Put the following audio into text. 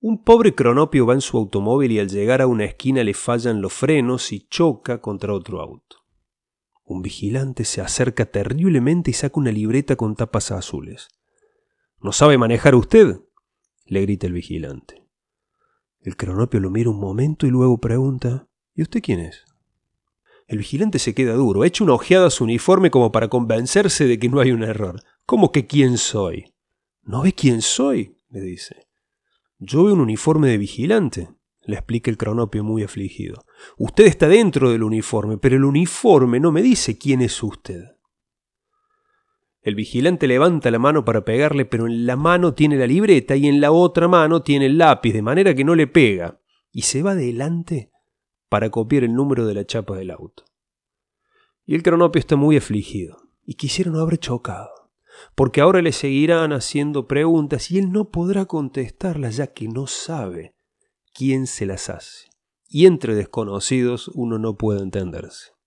Un pobre cronopio va en su automóvil y al llegar a una esquina le fallan los frenos y choca contra otro auto. Un vigilante se acerca terriblemente y saca una libreta con tapas azules. ¿No sabe manejar usted? le grita el vigilante. El cronopio lo mira un momento y luego pregunta ¿Y usted quién es? El vigilante se queda duro, echa una ojeada a su uniforme como para convencerse de que no hay un error. ¿Cómo que quién soy? ¿No ve quién soy? le dice. Yo veo un uniforme de vigilante, le explica el cronopio muy afligido. Usted está dentro del uniforme, pero el uniforme no me dice quién es usted. El vigilante levanta la mano para pegarle, pero en la mano tiene la libreta y en la otra mano tiene el lápiz, de manera que no le pega, y se va adelante para copiar el número de la chapa del auto. Y el cronopio está muy afligido, y quisiera no haber chocado, porque ahora le seguirán haciendo preguntas y él no podrá contestarlas ya que no sabe quién se las hace. Y entre desconocidos uno no puede entenderse.